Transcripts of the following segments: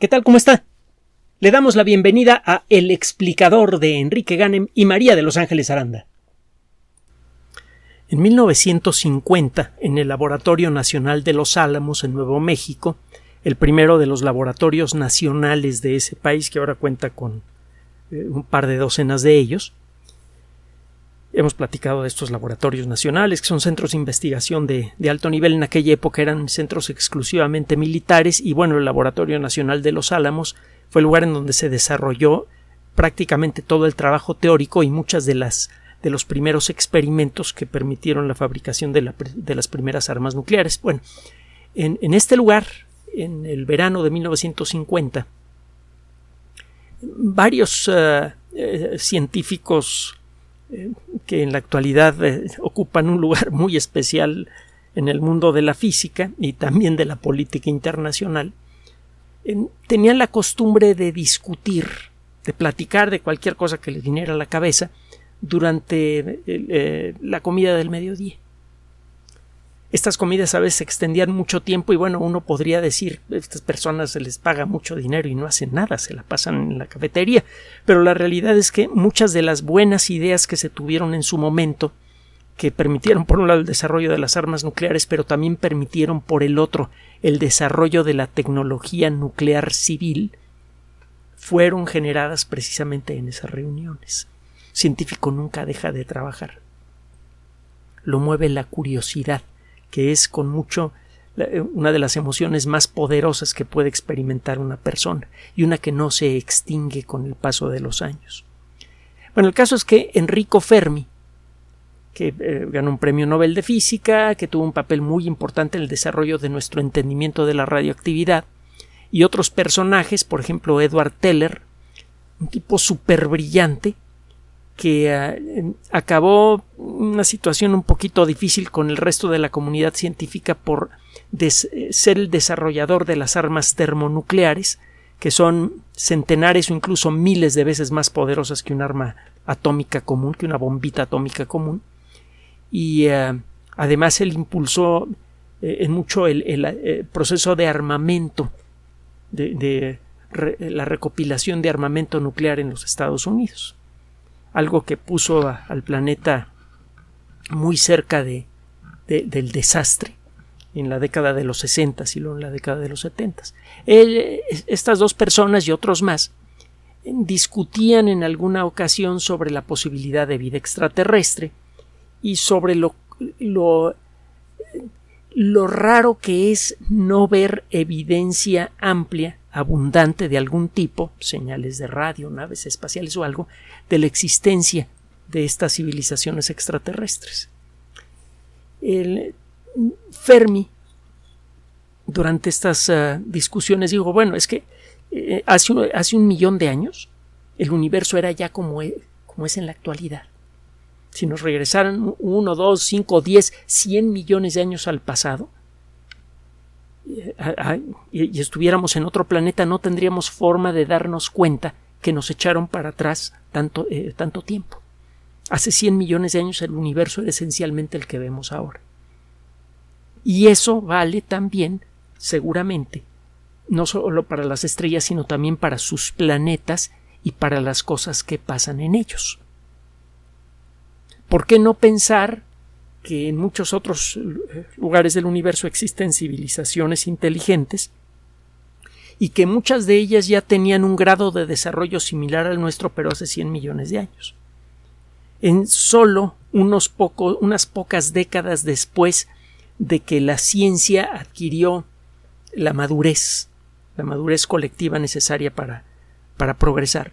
¿Qué tal? ¿Cómo está? Le damos la bienvenida a El explicador de Enrique Ganem y María de Los Ángeles Aranda. En 1950, en el Laboratorio Nacional de Los Álamos, en Nuevo México, el primero de los laboratorios nacionales de ese país, que ahora cuenta con eh, un par de docenas de ellos, Hemos platicado de estos laboratorios nacionales, que son centros de investigación de, alto nivel. En aquella época eran centros exclusivamente militares y bueno, el Laboratorio Nacional de los Álamos fue el lugar en donde se desarrolló prácticamente todo el trabajo teórico y muchas de las de los primeros experimentos que permitieron la fabricación de, las primeras armas nucleares. Bueno, en, este lugar, en el verano de 1950, varios eh, eh, científicos eh, que en la actualidad eh, ocupan un lugar muy especial en el mundo de la física y también de la política internacional, tenían la costumbre de discutir, de platicar de cualquier cosa que les viniera a la cabeza durante eh, la comida del mediodía. Estas comidas a veces se extendían mucho tiempo y bueno, uno podría decir, estas personas se les paga mucho dinero y no hacen nada, se la pasan en la cafetería, pero la realidad es que muchas de las buenas ideas que se tuvieron en su momento, que permitieron por un lado el desarrollo de las armas nucleares, pero también permitieron por el otro el desarrollo de la tecnología nuclear civil, fueron generadas precisamente en esas reuniones. científico nunca deja de trabajar. Lo mueve la curiosidad que es con mucho eh, una de las emociones más poderosas que puede experimentar una persona y una que no se extingue con el paso de los años. Bueno, el caso es que Enrico Fermi, que eh, ganó un premio Nobel de Física, que tuvo un papel muy importante en el desarrollo de nuestro entendimiento de la radioactividad, y otros personajes, por ejemplo, Edward Teller, un tipo súper brillante, que eh, acabó una situación un poquito difícil con el resto de la comunidad científica por ser el desarrollador de las armas termonucleares, que son centenares o incluso miles de veces más poderosas que un arma atómica común, que una bombita atómica común. Y eh, además él impulsó eh, en mucho el, proceso de armamento, de la recopilación de armamento nuclear en los Estados Unidos algo que puso al planeta muy cerca de, del desastre en la década de los 60 y luego en la década de los 70. estas dos personas y otros más discutían en alguna ocasión sobre la posibilidad de vida extraterrestre y sobre lo, lo, lo raro que es no ver evidencia amplia abundante de algún tipo, señales de radio, naves espaciales o algo, de la existencia de estas civilizaciones extraterrestres. El Fermi, durante estas ah, discusiones, dijo, bueno, es que eh, hace, hace, un millón de años el universo era ya como, e, como es en la actualidad. Si nos regresaran uno, dos, cinco, diez, cien millones de años al pasado, y estuviéramos en otro planeta, no tendríamos forma de darnos cuenta que nos echaron para atrás tanto, eh, tanto tiempo. Hace 100 millones de años el universo era esencialmente el que vemos ahora. Y eso vale también, seguramente, no solo para las estrellas, sino también para sus planetas y para las cosas que pasan en ellos. ¿Por qué no pensar que en muchos otros eh, lugares del universo existen civilizaciones inteligentes y que muchas de ellas ya tenían un grado de desarrollo similar al nuestro pero hace 100 millones de años. En solo unos unas pocas décadas después de que la ciencia adquirió la madurez, la madurez colectiva necesaria para, para progresar,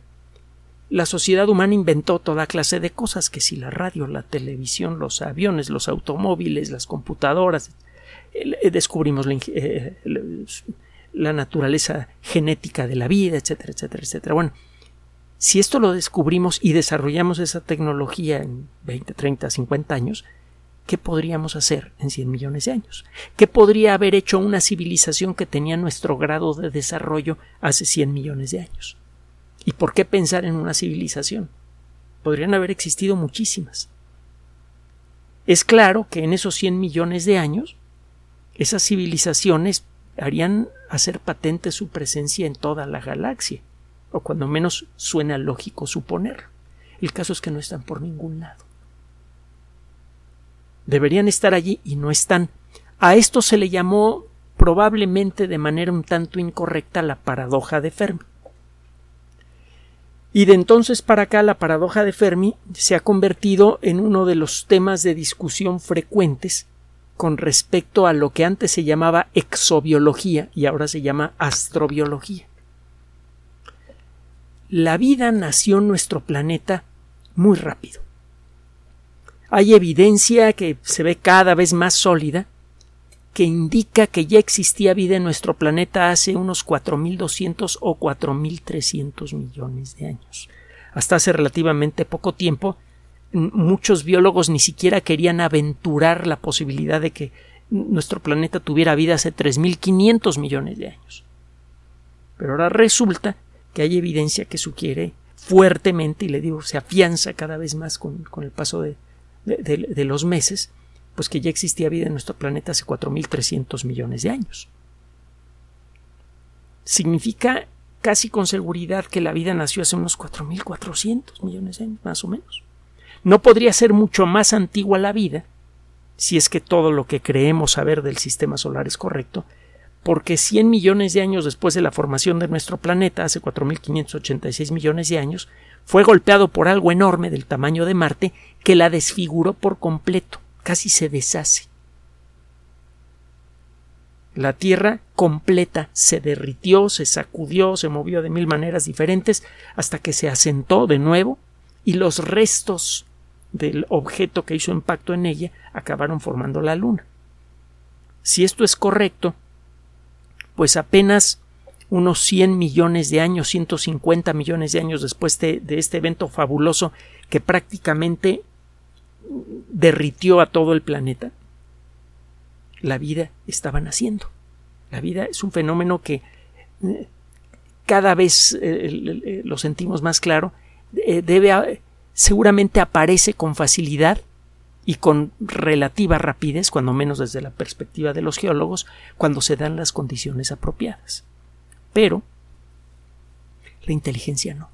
la sociedad humana inventó toda clase de cosas, que si la radio, la televisión, los aviones, los automóviles, las computadoras, eh, descubrimos eh, la, naturaleza genética de la vida, etcétera, etcétera, etcétera. Bueno, si esto lo descubrimos y desarrollamos esa tecnología en 20, 30, 50 años, ¿qué podríamos hacer en 100 millones de años? ¿Qué podría haber hecho una civilización que tenía nuestro grado de desarrollo hace 100 millones de años? ¿Y por qué pensar en una civilización? Podrían haber existido muchísimas. Es claro que en esos 100 millones de años, esas civilizaciones harían hacer patente su presencia en toda la galaxia, o cuando menos suena lógico suponer. El caso es que no están por ningún lado. Deberían estar allí y no están. A esto se le llamó probablemente de manera un tanto incorrecta la paradoja de Fermi. Y de entonces para acá la paradoja de Fermi se ha convertido en uno de los temas de discusión frecuentes con respecto a lo que antes se llamaba exobiología y ahora se llama astrobiología. La vida nació en nuestro planeta muy rápido. Hay evidencia que se ve cada vez más sólida que indica que ya existía vida en nuestro planeta hace unos 4.200 o 4.300 millones de años. Hasta hace relativamente poco tiempo, muchos biólogos ni siquiera querían aventurar la posibilidad de que nuestro planeta tuviera vida hace 3.500 millones de años. Pero ahora resulta que hay evidencia que sugiere fuertemente, y le digo, se afianza cada vez más con, el paso de, de los meses, pues que ya existía vida en nuestro planeta hace 4.300 millones de años. Significa casi con seguridad que la vida nació hace unos 4.400 millones de años, más o menos. No podría ser mucho más antigua la vida, si es que todo lo que creemos saber del sistema solar es correcto, porque 100 millones de años después de la formación de nuestro planeta, hace 4.586 millones de años, fue golpeado por algo enorme del tamaño de Marte que la desfiguró por completo casi se deshace. La Tierra completa se derritió, se sacudió, se movió de mil maneras diferentes hasta que se asentó de nuevo y los restos del objeto que hizo impacto en ella acabaron formando la Luna. Si esto es correcto, pues apenas unos 100 millones de años, 150 millones de años después de, de este evento fabuloso que prácticamente derritió a todo el planeta, la vida estaba naciendo. La vida es un fenómeno que eh, cada vez eh, eh, lo sentimos más claro, debe seguramente aparece con facilidad y con relativa rapidez, cuando menos desde la perspectiva de los geólogos, cuando se dan las condiciones apropiadas. Pero la inteligencia no.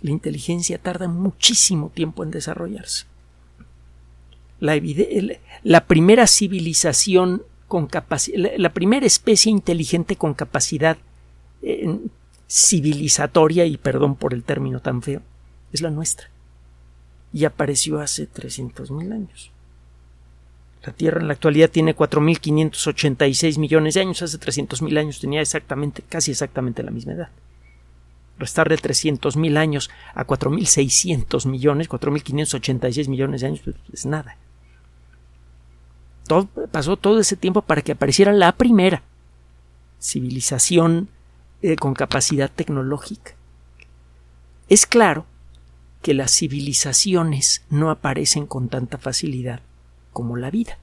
La inteligencia tarda muchísimo tiempo en desarrollarse la, primera civilización con capacidad, la, primera especie inteligente con capacidad eh, civilizatoria, y perdón por el término tan feo, es la nuestra. Y apareció hace 300.000 años. La Tierra en la actualidad tiene 4.586 millones de años. Hace 300.000 años tenía exactamente, casi exactamente la misma edad. Restarle 300.000 años a 4.600 millones, 4.586 millones de años, pues es nada pasó todo ese tiempo para que apareciera la primera civilización eh, con capacidad tecnológica. Es claro que las civilizaciones no aparecen con tanta facilidad como la vida.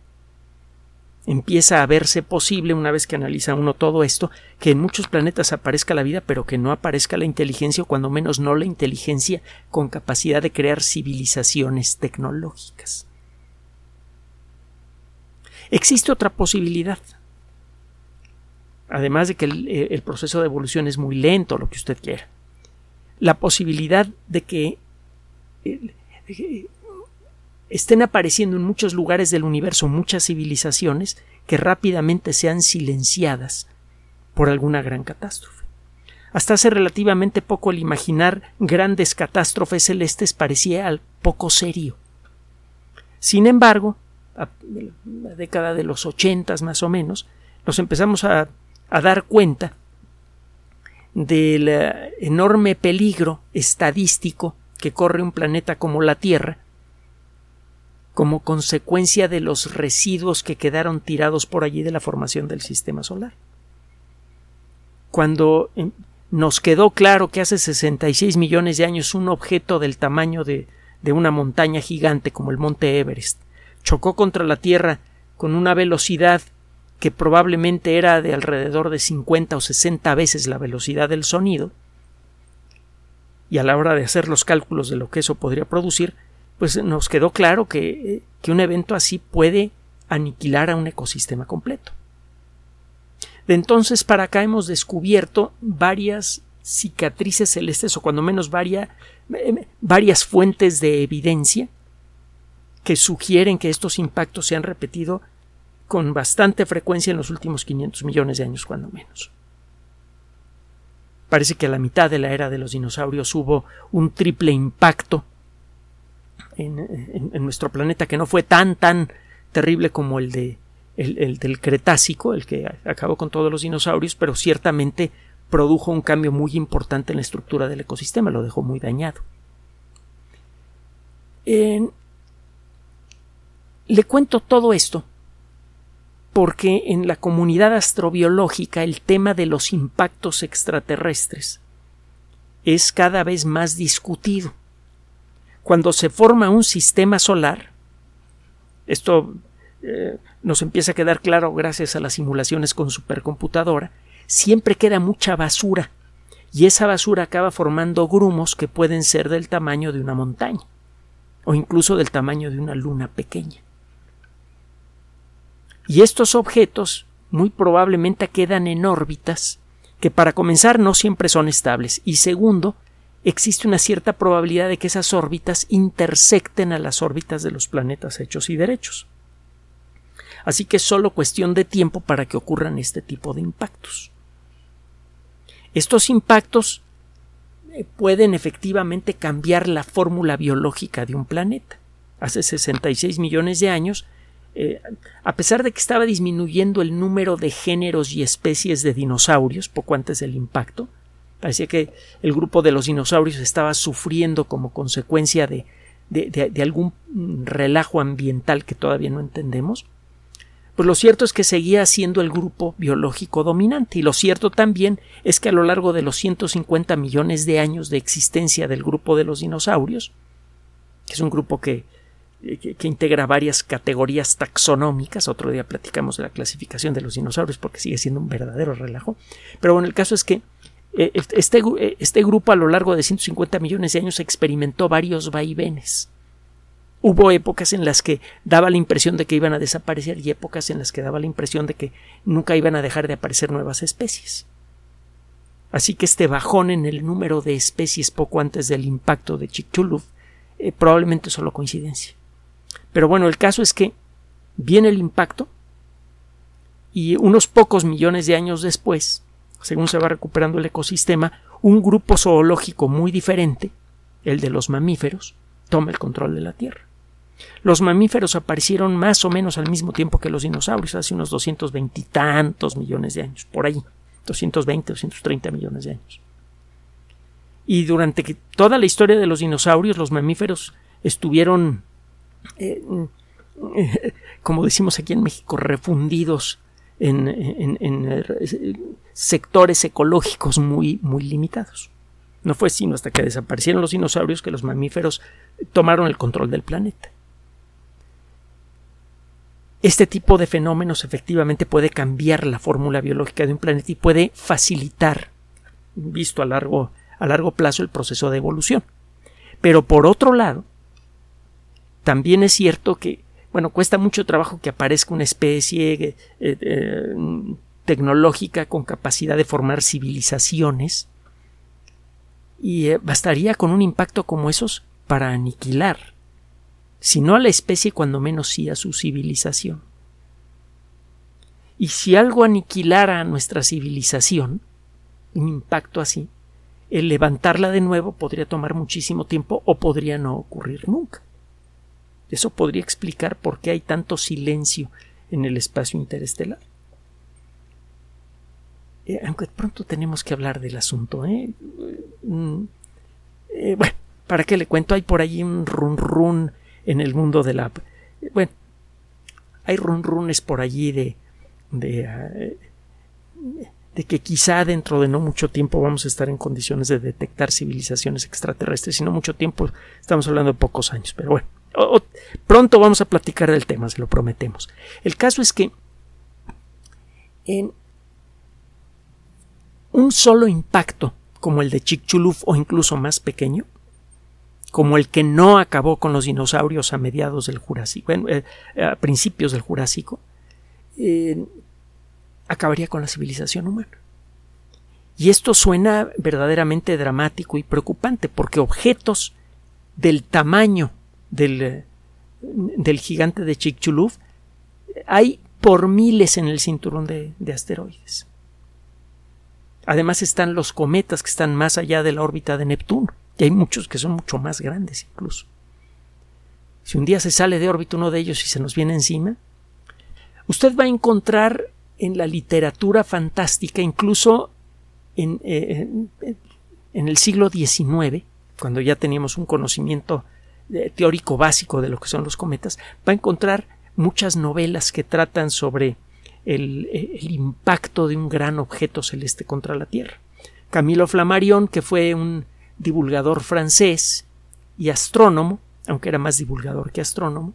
Empieza a verse posible, una vez que analiza uno todo esto, que en muchos planetas aparezca la vida, pero que no aparezca la inteligencia, o cuando menos no la inteligencia con capacidad de crear civilizaciones tecnológicas. Existe otra posibilidad. Además de que eh, el, proceso de evolución es muy lento, lo que usted quiera. La posibilidad de que eh, estén apareciendo en muchos lugares del universo muchas civilizaciones que rápidamente sean silenciadas por alguna gran catástrofe. Hasta hace relativamente poco el imaginar grandes catástrofes celestes parecía al poco serio. Sin embargo, la década de los ochentas más o menos, nos empezamos a, a dar cuenta del eh, enorme peligro estadístico que corre un planeta como la Tierra como consecuencia de los residuos que quedaron tirados por allí de la formación del sistema solar. Cuando nos quedó claro que hace 66 millones de años un objeto del tamaño de, de una montaña gigante como el monte Everest chocó contra la Tierra con una velocidad que probablemente era de alrededor de 50 o 60 veces la velocidad del sonido, y a la hora de hacer los cálculos de lo que eso podría producir, pues nos quedó claro que, que un evento así puede aniquilar a un ecosistema completo. De entonces para acá hemos descubierto varias cicatrices celestes o cuando menos varias, varias fuentes de evidencia que sugieren que estos impactos se han repetido con bastante frecuencia en los últimos 500 millones de años, cuando menos. Parece que a la mitad de la era de los dinosaurios hubo un triple impacto en, nuestro planeta que no fue tan tan terrible como el de el, del Cretácico, el que acabó con todos los dinosaurios, pero ciertamente produjo un cambio muy importante en la estructura del ecosistema, lo dejó muy dañado. Le cuento todo esto porque en la comunidad astrobiológica el tema de los impactos extraterrestres es cada vez más discutido. Cuando se forma un sistema solar, esto eh, nos empieza a quedar claro gracias a las simulaciones con supercomputadora, siempre queda mucha basura y esa basura acaba formando grumos que pueden ser del tamaño de una montaña o incluso del tamaño de una luna pequeña. Y estos objetos muy probablemente quedan en órbitas que para comenzar no siempre son estables y segundo existe una cierta probabilidad de que esas órbitas intersecten a las órbitas de los planetas hechos y derechos. Así que es solo cuestión de tiempo para que ocurran este tipo de impactos. Estos impactos eh, pueden efectivamente cambiar la fórmula biológica de un planeta. Hace 66 millones de años a pesar de que estaba disminuyendo el número de géneros y especies de dinosaurios poco antes del impacto, parecía que el grupo de los dinosaurios estaba sufriendo como consecuencia de, de, algún relajo ambiental que todavía no entendemos, pues lo cierto es que seguía siendo el grupo biológico dominante. Y lo cierto también es que a lo largo de los 150 millones de años de existencia del grupo de los dinosaurios, que es un grupo que eh, que, integra varias categorías taxonómicas. Otro día platicamos de la clasificación de los dinosaurios porque sigue siendo un verdadero relajo. Pero bueno, el caso es que eh, este, eh, este grupo a lo largo de 150 millones de años experimentó varios vaivenes. Hubo épocas en las que daba la impresión de que iban a desaparecer y épocas en las que daba la impresión de que nunca iban a dejar de aparecer nuevas especies. Así que este bajón en el número de especies poco antes del impacto de Chicxulub probablemente es solo coincidencia. Pero bueno, el caso es que viene el impacto y unos pocos millones de años después, según se va recuperando el ecosistema, un grupo zoológico muy diferente, el de los mamíferos, toma el control de la Tierra. Los mamíferos aparecieron más o menos al mismo tiempo que los dinosaurios, hace unos 220 y tantos millones de años, por ahí, 220, 230 millones de años. Y durante toda la historia de los dinosaurios, los mamíferos estuvieron eh, como decimos aquí en México, refundidos en, eh, sectores ecológicos muy, muy limitados. No fue sino hasta que desaparecieron los dinosaurios que los mamíferos tomaron el control del planeta. Este tipo de fenómenos efectivamente puede cambiar la fórmula biológica de un planeta y puede facilitar, visto a largo, a largo plazo, el proceso de evolución. Pero por otro lado, también es cierto que, bueno, cuesta mucho trabajo que aparezca una especie eh, eh, tecnológica con capacidad de formar civilizaciones y eh, bastaría con un impacto como esos para aniquilar, si no a la especie, cuando menos sí a su civilización. Y si algo aniquilara a nuestra civilización, un impacto así, el levantarla de nuevo podría tomar muchísimo tiempo o podría no ocurrir nunca. Eso podría explicar por qué hay tanto silencio en el espacio interestelar. Eh, aunque pronto tenemos que hablar del asunto. ¿eh? Mm, eh, bueno, ¿para qué le cuento? Hay por allí un run run en el mundo de la... Bueno, hay run runes por allí de... de de que quizá dentro de no mucho tiempo vamos a estar en condiciones de detectar civilizaciones extraterrestres, y no mucho tiempo, estamos hablando de pocos años, pero bueno pronto vamos a platicar del tema, se lo prometemos. El caso es que en un solo impacto, como el de Chicxulub o incluso más pequeño, como el que no acabó con los dinosaurios a mediados del Jurásico, eh, a principios del Jurásico, acabaría con la civilización humana. Y esto suena verdaderamente dramático y preocupante porque objetos del tamaño del, del gigante de Chicxulub hay por miles en el cinturón de, de asteroides. Además están los cometas que están más allá de la órbita de Neptuno, y hay muchos que son mucho más grandes incluso. Si un día se sale de órbita uno de ellos y se nos viene encima, usted va a encontrar en la literatura fantástica, incluso en, eh, en el siglo XIX, cuando ya teníamos un conocimiento eh, teórico básico de lo que son los cometas, va a encontrar muchas novelas que tratan sobre el, el, impacto de un gran objeto celeste contra la Tierra. Camilo Flammarion, que fue un divulgador francés y astrónomo, aunque era más divulgador que astrónomo,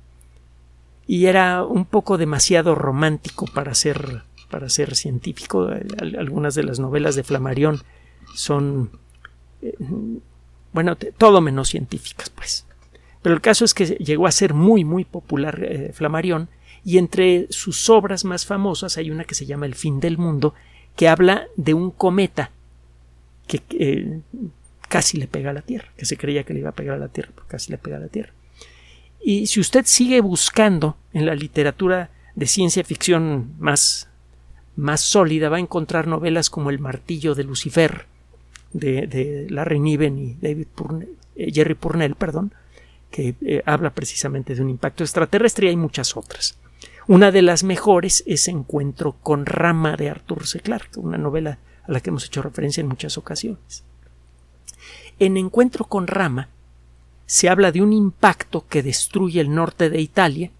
y era un poco demasiado romántico para ser para ser científico. Algunas de las novelas de Flammarion son eh, bueno, todo menos científicas, pues. Pero el caso es que llegó a ser muy, muy popular eh, Flammarion, y entre sus obras más famosas hay una que se llama El fin del mundo, que habla de un cometa que eh, casi le pega a la Tierra, que se creía que le iba a pegar a la Tierra, pero casi le pega a la Tierra. Y si usted sigue buscando en la literatura de ciencia ficción más, más sólida, va a encontrar novelas como El martillo de Lucifer, de, Larry Niven y David eh, Jerry Purnell, perdón, que eh, habla precisamente de un impacto extraterrestre y hay muchas otras. Una de las mejores es Encuentro con Rama de Arthur C. Clarke, una novela a la que hemos hecho referencia en muchas ocasiones. En Encuentro con Rama se habla de un impacto que destruye el norte de Italia,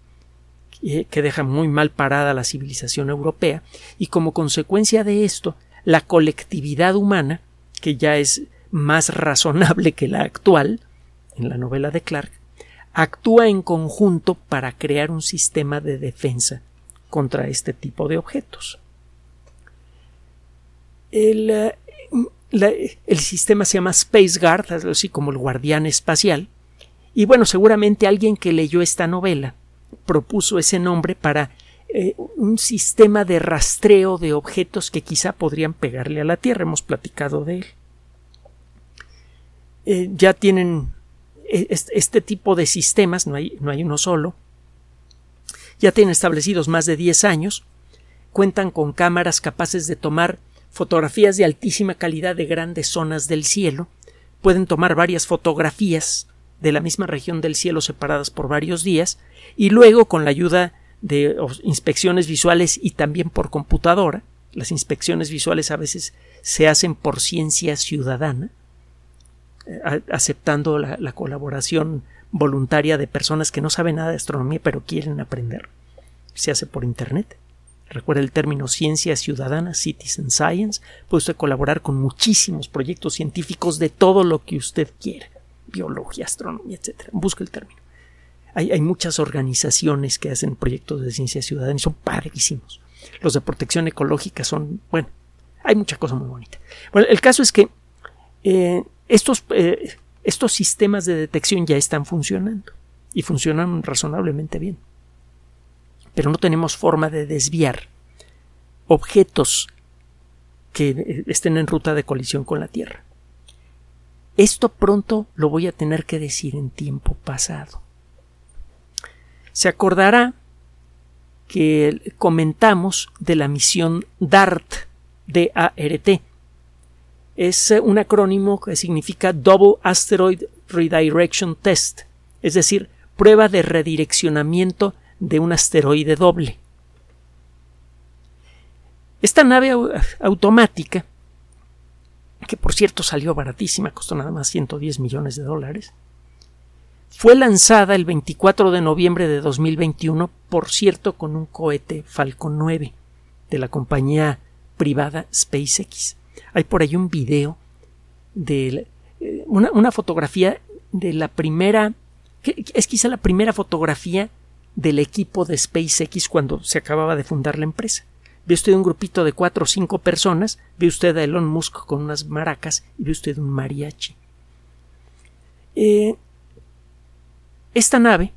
eh, que deja muy mal parada la civilización europea, y como consecuencia de esto, la colectividad humana, que ya es más razonable que la actual, en la novela de Clark, actúa en conjunto para crear un sistema de defensa contra este tipo de objetos. El, eh, sistema se llama Space Guard, así como el guardián espacial, y bueno, seguramente alguien que leyó esta novela propuso ese nombre para eh, un sistema de rastreo de objetos que quizá podrían pegarle a la Tierra. Hemos platicado de él. Eh, ya tienen este tipo de sistemas, no hay, no hay uno solo, ya tienen establecidos más de 10 años, cuentan con cámaras capaces de tomar fotografías de altísima calidad de grandes zonas del cielo, pueden tomar varias fotografías de la misma región del cielo separadas por varios días, y luego con la ayuda de inspecciones visuales y también por computadora, las inspecciones visuales a veces se hacen por ciencia ciudadana, aceptando la, colaboración voluntaria de personas que no saben nada de astronomía pero quieren aprender. Se hace por Internet. Recuerda el término ciencia ciudadana, citizen science. Puede usted colaborar con muchísimos proyectos científicos de todo lo que usted quiera. Biología, astronomía, etc. Busca el término. Hay, hay, muchas organizaciones que hacen proyectos de ciencia ciudadana y son padrísimos. Los de protección ecológica son, bueno, hay mucha cosa muy bonita. Bueno, el caso es que eh, estos, eh, estos sistemas de detección ya están funcionando y funcionan razonablemente bien. Pero no tenemos forma de desviar objetos que eh, estén en ruta de colisión con la Tierra. Esto pronto lo voy a tener que decir en tiempo pasado. Se acordará que comentamos de la misión DART, D-A-R-T, es eh, un acrónimo que significa Double Asteroid Redirection Test, es decir, prueba de redireccionamiento de un asteroide doble. Esta nave automática, que por cierto salió baratísima, costó nada más 110 millones de dólares, fue lanzada el 24 de noviembre de 2021, por cierto, con un cohete Falcon 9 de la compañía privada SpaceX. Hay por ahí un video de eh, una, fotografía de la primera, es quizá la primera fotografía del equipo de SpaceX cuando se acababa de fundar la empresa. Ve usted un grupito de cuatro o cinco personas, ve usted a Elon Musk con unas maracas y ve usted un mariachi. Eh, esta nave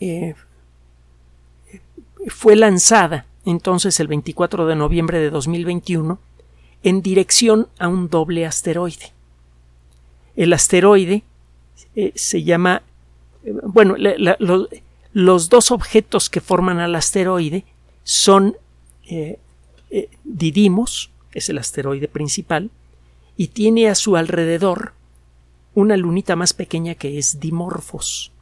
eh, fue lanzada entonces el 24 de noviembre de 2021 en dirección a un doble asteroide. El asteroide eh, se llama, eh, bueno, los dos objetos que forman al asteroide son eh, Didimos, es el asteroide principal, y tiene a su alrededor una lunita más pequeña que es Dimorphos.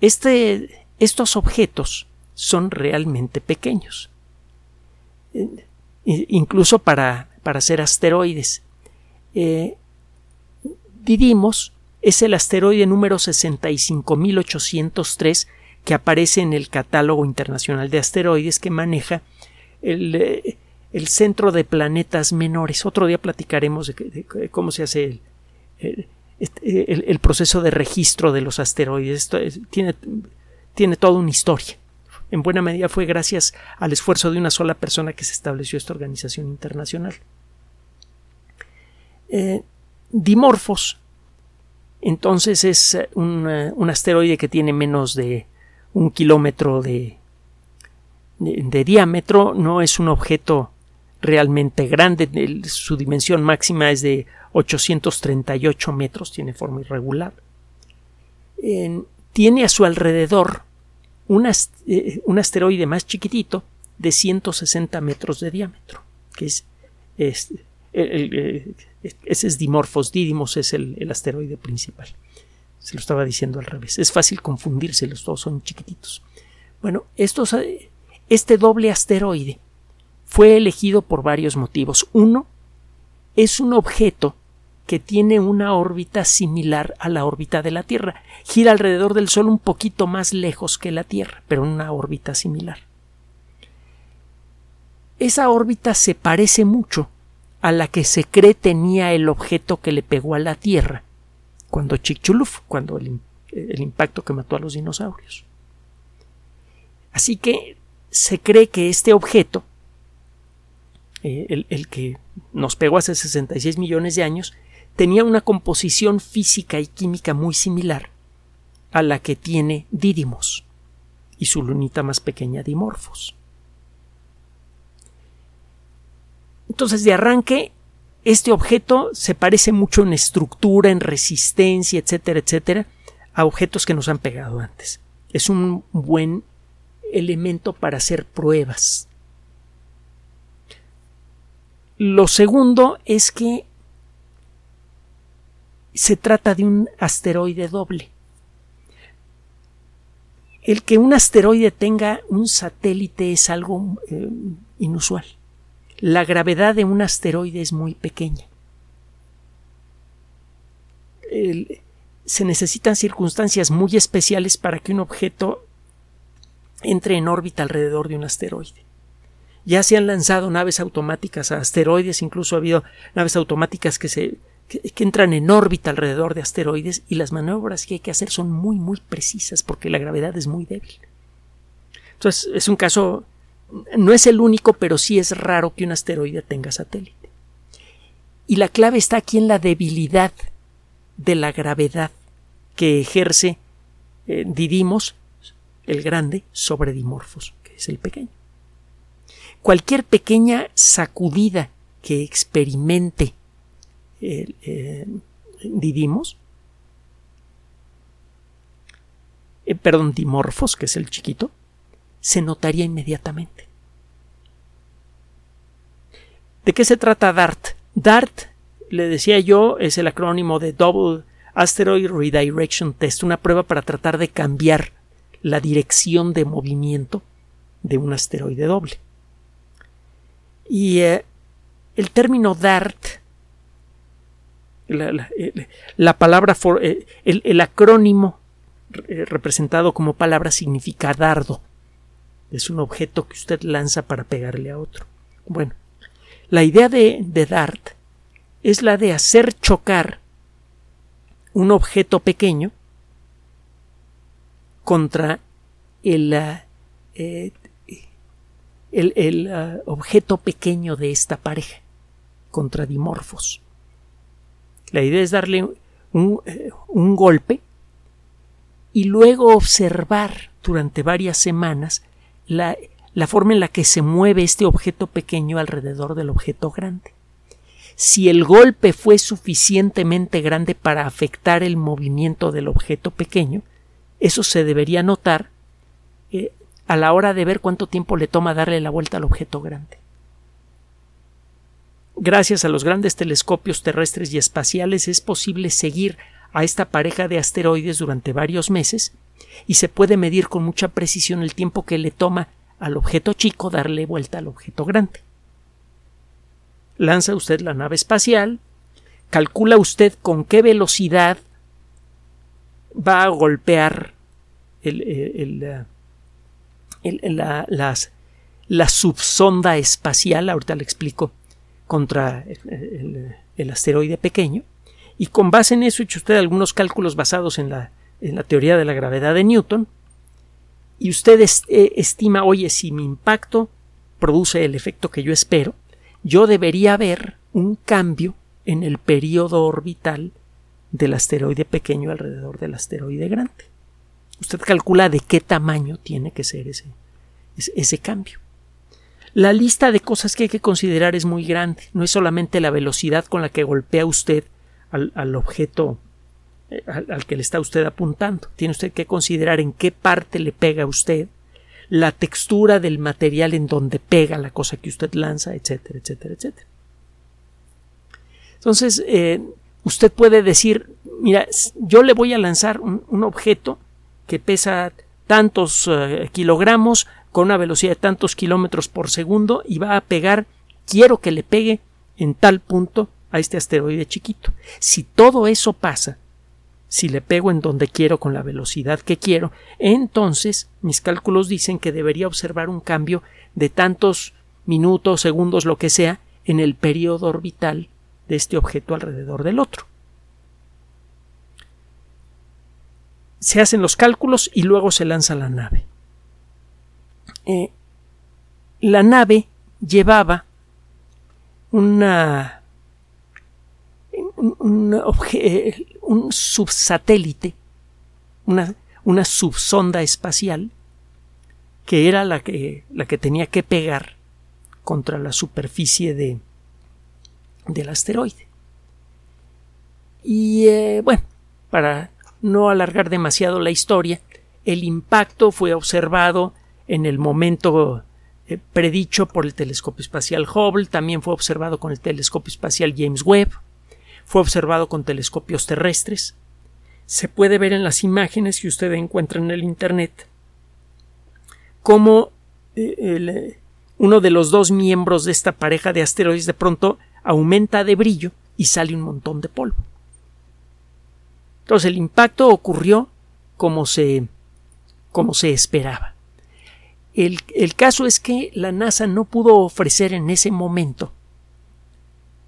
Este, estos objetos son realmente pequeños, incluso para, para ser asteroides. Didimos es el asteroide número 65803 que aparece en el catálogo internacional de asteroides que maneja el, eh, centro de planetas menores. Otro día platicaremos de, cómo se hace este, el, proceso de registro de los asteroides. Esto tiene, tiene toda una historia. En buena medida fue gracias al esfuerzo de una sola persona que se estableció esta organización internacional. Eh, Dimorphos entonces es eh, un, asteroide que tiene menos de un kilómetro de, de, diámetro, no es un objeto realmente grande, su dimensión máxima es de 838 metros, tiene forma irregular. tiene a su alrededor eh, un, asteroide más chiquitito de 160 metros de diámetro, que es, ese es Dimorphos, Didymos es el, asteroide principal. Se lo estaba diciendo al revés. Es fácil confundirse, los dos son chiquititos. Bueno, estos, eh, este doble asteroide fue elegido por varios motivos. Uno, es un objeto que tiene una órbita similar a la órbita de la Tierra. Gira alrededor del Sol un poquito más lejos que la Tierra, pero en una órbita similar. Esa órbita se parece mucho a la que se cree tenía el objeto que le pegó a la Tierra cuando Chicxulub, cuando el, impacto que mató a los dinosaurios. Así que se cree que este objeto, eh, el, el, que nos pegó hace 66 millones de años, tenía una composición física y química muy similar a la que tiene Didymos y su lunita más pequeña Dimorphos. Entonces, de arranque, este objeto se parece mucho en estructura, en resistencia, etcétera, etcétera, a objetos que nos han pegado antes. Es un buen elemento para hacer pruebas. Lo segundo es que se trata de un asteroide doble. El que un asteroide tenga un satélite es algo eh, inusual la gravedad de un asteroide es muy pequeña. se necesitan circunstancias muy especiales para que un objeto entre en órbita alrededor de un asteroide. Ya se han lanzado naves automáticas a asteroides, incluso ha habido naves automáticas que se que entran en órbita alrededor de asteroides y las maniobras que hay que hacer son muy muy precisas porque la gravedad es muy débil. Entonces es un caso no es el único, pero sí es raro que un asteroide tenga satélite. Y la clave está aquí en la debilidad de la gravedad que ejerce eh, Didimos, el grande, sobre Dimorphos, que es el pequeño. Cualquier pequeña sacudida que experimente eh, eh, perdón, Dimorphos, que es el chiquito, se notaría inmediatamente. ¿De qué se trata DART? DART, le decía yo, es el acrónimo de Double Asteroid Redirection Test, una prueba para tratar de cambiar la dirección de movimiento de un asteroide doble. Y eh, el término DART, la, palabra, eh, el, acrónimo eh, representado como palabra significa dardo. Es un objeto que usted lanza para pegarle a otro. Bueno, la idea de, DART es la de hacer chocar un objeto pequeño contra el, eh, el, ah, objeto pequeño de esta pareja, contra dimorfos. La idea es darle un, eh, un golpe y luego observar durante varias semanas la, la forma en la que se mueve este objeto pequeño alrededor del objeto grande. Si el golpe fue suficientemente grande para afectar el movimiento del objeto pequeño, eso se debería notar eh, a la hora de ver cuánto tiempo le toma darle la vuelta al objeto grande. Gracias a los grandes telescopios terrestres y espaciales es posible seguir a esta pareja de asteroides durante varios meses y se puede medir con mucha precisión el tiempo que le toma al objeto chico darle vuelta al objeto grande. Lanza usted la nave espacial, calcula usted con qué velocidad va a golpear el, la, la subsonda espacial, ahorita le explico contra el, asteroide pequeño y con base en eso hecho usted algunos cálculos basados en la, en la teoría de la gravedad de Newton y usted eh, estima, oye, si mi impacto produce el efecto que yo espero, yo debería ver un cambio en el periodo orbital del asteroide pequeño alrededor del asteroide grande. Usted calcula de qué tamaño tiene que ser ese, ese cambio. La lista de cosas que hay que considerar es muy grande. No es solamente la velocidad con la que golpea usted al, objeto eh, al, que le está usted apuntando. Tiene usted que considerar en qué parte le pega a usted, la textura del material en donde pega la cosa que usted lanza, etcétera, etcétera, etcétera. Entonces, eh, usted puede decir, mira, yo le voy a lanzar un, objeto que pesa tantos eh, kilogramos con una velocidad de tantos kilómetros por segundo y va a pegar, quiero que le pegue en tal punto a este asteroide chiquito. Si todo eso pasa, si le pego en donde quiero con la velocidad que quiero, entonces mis cálculos dicen que debería observar un cambio de tantos minutos, segundos, lo que sea, en el periodo orbital de este objeto alrededor del otro. Se hacen los cálculos y luego se lanza la nave. Eh, la nave llevaba una un, subsatélite, una, una, subsonda espacial que era la que, la que tenía que pegar contra la superficie de, del asteroide. Y eh, bueno, para no alargar demasiado la historia, el impacto fue observado en el momento eh, predicho por el telescopio espacial Hubble, también fue observado con el telescopio espacial James Webb, fue observado con telescopios terrestres. Se puede ver en las imágenes que usted encuentra en el Internet cómo eh, uno de los dos miembros de esta pareja de asteroides de pronto aumenta de brillo y sale un montón de polvo. Entonces el impacto ocurrió como se, como se esperaba. El, caso es que la NASA no pudo ofrecer en ese momento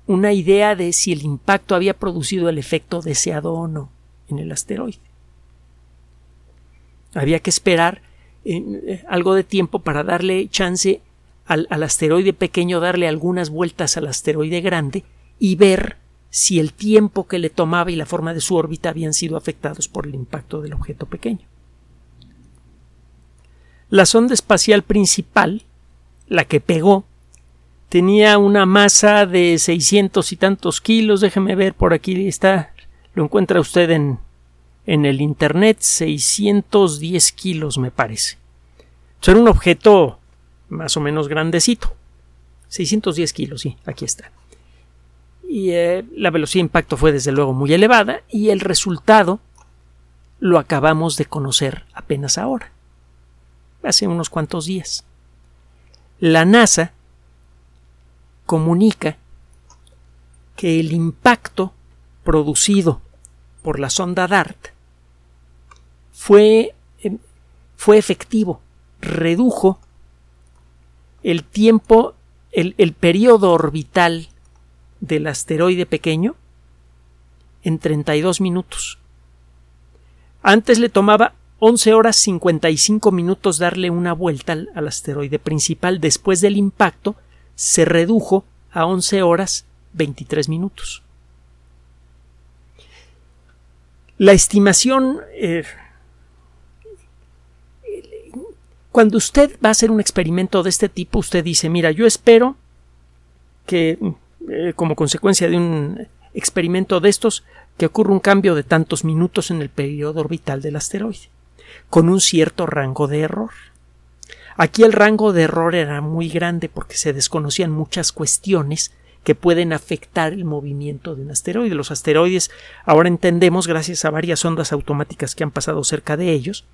una idea de si el impacto había producido el efecto deseado o no en el asteroide. Había que esperar eh, algo de tiempo para darle chance al, al, asteroide pequeño, darle algunas vueltas al asteroide grande y ver si el tiempo que le tomaba y la forma de su órbita habían sido afectados por el impacto del objeto pequeño. La sonda espacial principal, la que pegó, tenía una masa de seiscientos y tantos kilos. Déjeme ver, por aquí está. Lo encuentra usted en, en el Internet. 610 kilos, me parece. Era un objeto más o menos grandecito. 610 kilos, sí, aquí está. Y eh, la velocidad de impacto fue desde luego muy elevada y el resultado lo acabamos de conocer apenas ahora hace unos cuantos días. La NASA comunica que el impacto producido por la sonda DART fue, em, fue efectivo, redujo el tiempo, el, el periodo orbital del asteroide pequeño en 32 minutos. Antes le tomaba 11 horas 55 minutos darle una vuelta al, asteroide principal. Después del impacto se redujo a 11 horas 23 minutos. La estimación eh, Cuando usted va a hacer un experimento de este tipo, usted dice, mira, yo espero que eh, como consecuencia de un experimento de estos, que ocurra un cambio de tantos minutos en el periodo orbital del asteroide, con un cierto rango de error. Aquí el rango de error era muy grande porque se desconocían muchas cuestiones que pueden afectar el movimiento de un asteroide. Los asteroides ahora entendemos gracias a varias ondas automáticas que han pasado cerca de ellos.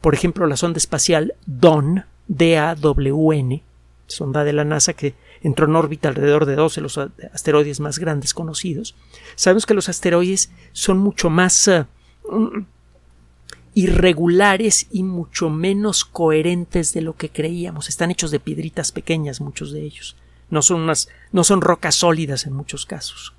Por ejemplo, la sonda espacial DAWN, D-A-W-N, sonda de la NASA que entró en órbita alrededor de dos de los asteroides más grandes conocidos. Sabemos que los asteroides son mucho más uh, irregulares y mucho menos coherentes de lo que creíamos. Están hechos de piedritas pequeñas, muchos de ellos. No son, unas, no son rocas sólidas en muchos casos.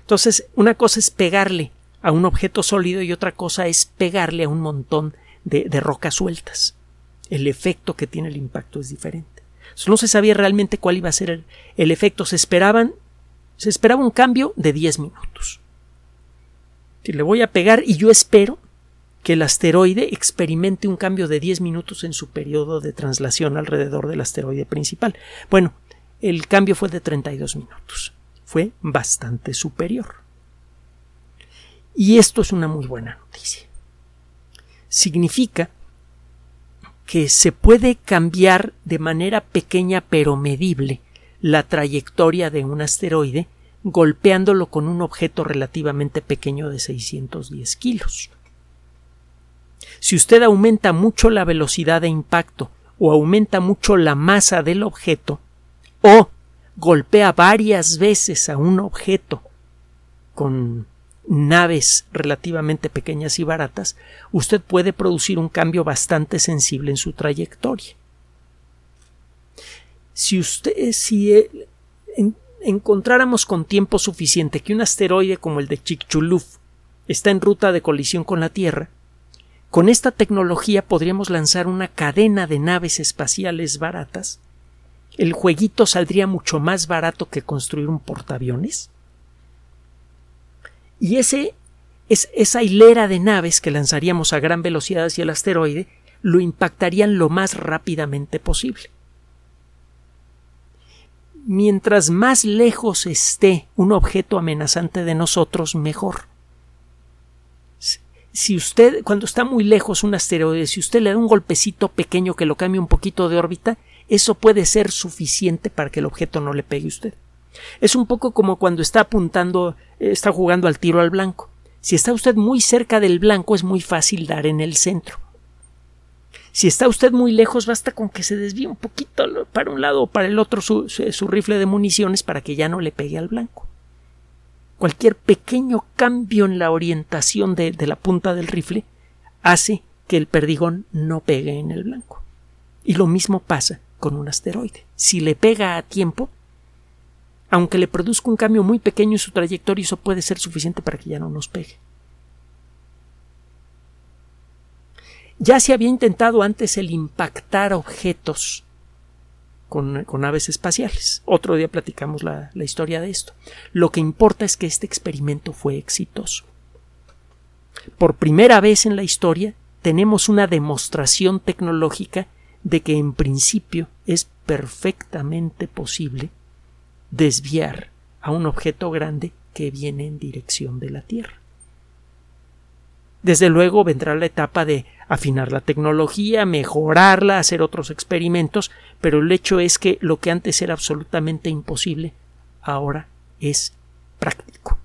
Entonces, una cosa es pegarle a un objeto sólido y otra cosa es pegarle a un montón de, de rocas sueltas. El efecto que tiene el impacto es diferente. no se sabía realmente cuál iba a ser el, el efecto. Se esperaban, se esperaba un cambio de 10 minutos. Si le voy a pegar y yo espero que el asteroide experimente un cambio de 10 minutos en su periodo de traslación alrededor del asteroide principal. Bueno, el cambio fue de 32 minutos. Fue bastante superior. Y esto es una muy buena noticia. Significa que se puede cambiar de manera pequeña pero medible la trayectoria de un asteroide golpeándolo con un objeto relativamente pequeño de 610 kilos. Si usted aumenta mucho la velocidad de impacto o aumenta mucho la masa del objeto o golpea varias veces a un objeto con naves relativamente pequeñas y baratas, usted puede producir un cambio bastante sensible en su trayectoria. Si usted si eh, encontráramos con tiempo suficiente que un asteroide como el de Chicxulub está en ruta de colisión con la Tierra, con esta tecnología podríamos lanzar una cadena de naves espaciales baratas. El jueguito saldría mucho más barato que construir un portaaviones. Y ese, es, esa hilera de naves que lanzaríamos a gran velocidad hacia el asteroide lo impactarían lo más rápidamente posible. Mientras más lejos esté un objeto amenazante de nosotros, mejor si usted, cuando está muy lejos un asteroide, si usted le da un golpecito pequeño que lo cambie un poquito de órbita, eso puede ser suficiente para que el objeto no le pegue a usted. Es un poco como cuando está apuntando, eh, está jugando al tiro al blanco. Si está usted muy cerca del blanco, es muy fácil dar en el centro. Si está usted muy lejos, basta con que se desvíe un poquito para un lado o para el otro su rifle de municiones para que ya no le pegue al blanco cualquier pequeño cambio en la orientación de, la punta del rifle hace que el perdigón no pegue en el blanco. Y lo mismo pasa con un asteroide. Si le pega a tiempo, aunque le produzca un cambio muy pequeño en su trayectoria, eso puede ser suficiente para que ya no nos pegue. Ya se había intentado antes el impactar objetos con, aves espaciales. Otro día platicamos la, historia de esto. Lo que importa es que este experimento fue exitoso. Por primera vez en la historia tenemos una demostración tecnológica de que en principio es perfectamente posible desviar a un objeto grande que viene en dirección de la Tierra. Desde luego vendrá la etapa de afinar la tecnología, mejorarla, hacer otros experimentos, pero el hecho es que lo que antes era absolutamente imposible, ahora es práctico.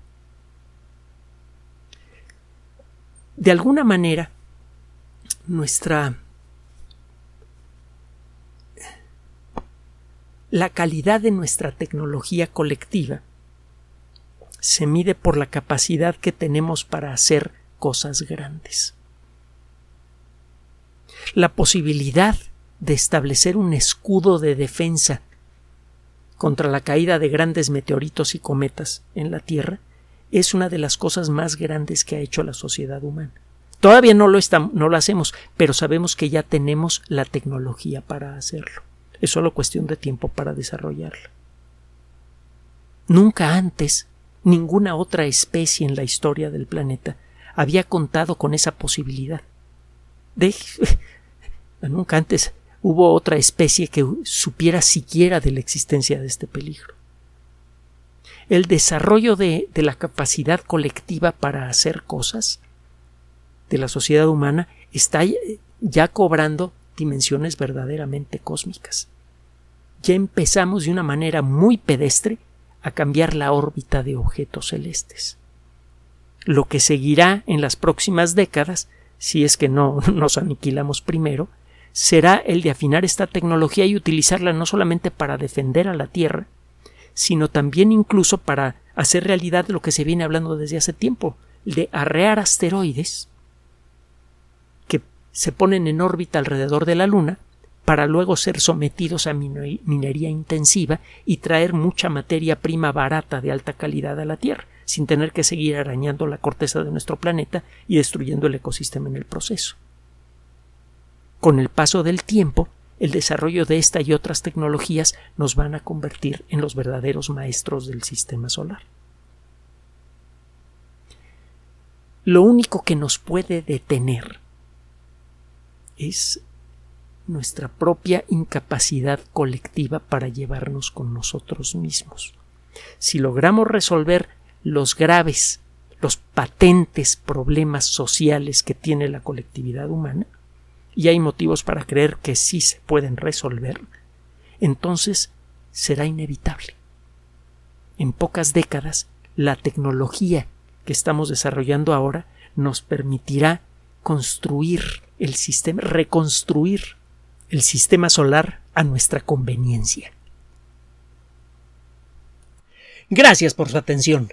De alguna manera, nuestra la calidad de nuestra tecnología colectiva se mide por la capacidad que tenemos para hacer cosas grandes. La posibilidad de establecer un escudo de defensa contra la caída de grandes meteoritos y cometas en la Tierra es una de las cosas más grandes que ha hecho la sociedad humana. Todavía no lo, no lo hacemos, pero sabemos que ya tenemos la tecnología para hacerlo. Es solo cuestión de tiempo para desarrollarla. Nunca antes ninguna otra especie en la historia del planeta había contado con esa posibilidad. De, Nunca antes hubo otra especie que supiera siquiera de la existencia de este peligro. El desarrollo de, de la capacidad colectiva para hacer cosas de la sociedad humana está ya cobrando dimensiones verdaderamente cósmicas. Ya empezamos de una manera muy pedestre a cambiar la órbita de objetos celestes. Lo que seguirá en las próximas décadas, si es que no nos aniquilamos primero, será el de afinar esta tecnología y utilizarla no solamente para defender a la Tierra, sino también incluso para hacer realidad lo que se viene hablando desde hace tiempo, de arrear asteroides que se ponen en órbita alrededor de la Luna para luego ser sometidos a minería intensiva y traer mucha materia prima barata de alta calidad a la Tierra, sin tener que seguir arañando la corteza de nuestro planeta y destruyendo el ecosistema en el proceso. Con el paso del tiempo, el desarrollo de esta y otras tecnologías nos van a convertir en los verdaderos maestros del sistema solar. Lo único que nos puede detener es nuestra propia incapacidad colectiva para llevarnos con nosotros mismos. Si logramos resolver los graves, los patentes problemas sociales que tiene la colectividad humana, y hay motivos para creer que sí se pueden resolver, entonces será inevitable. En pocas décadas, la tecnología que estamos desarrollando ahora nos permitirá construir el sistema, reconstruir el sistema solar a nuestra conveniencia. Gracias por su atención.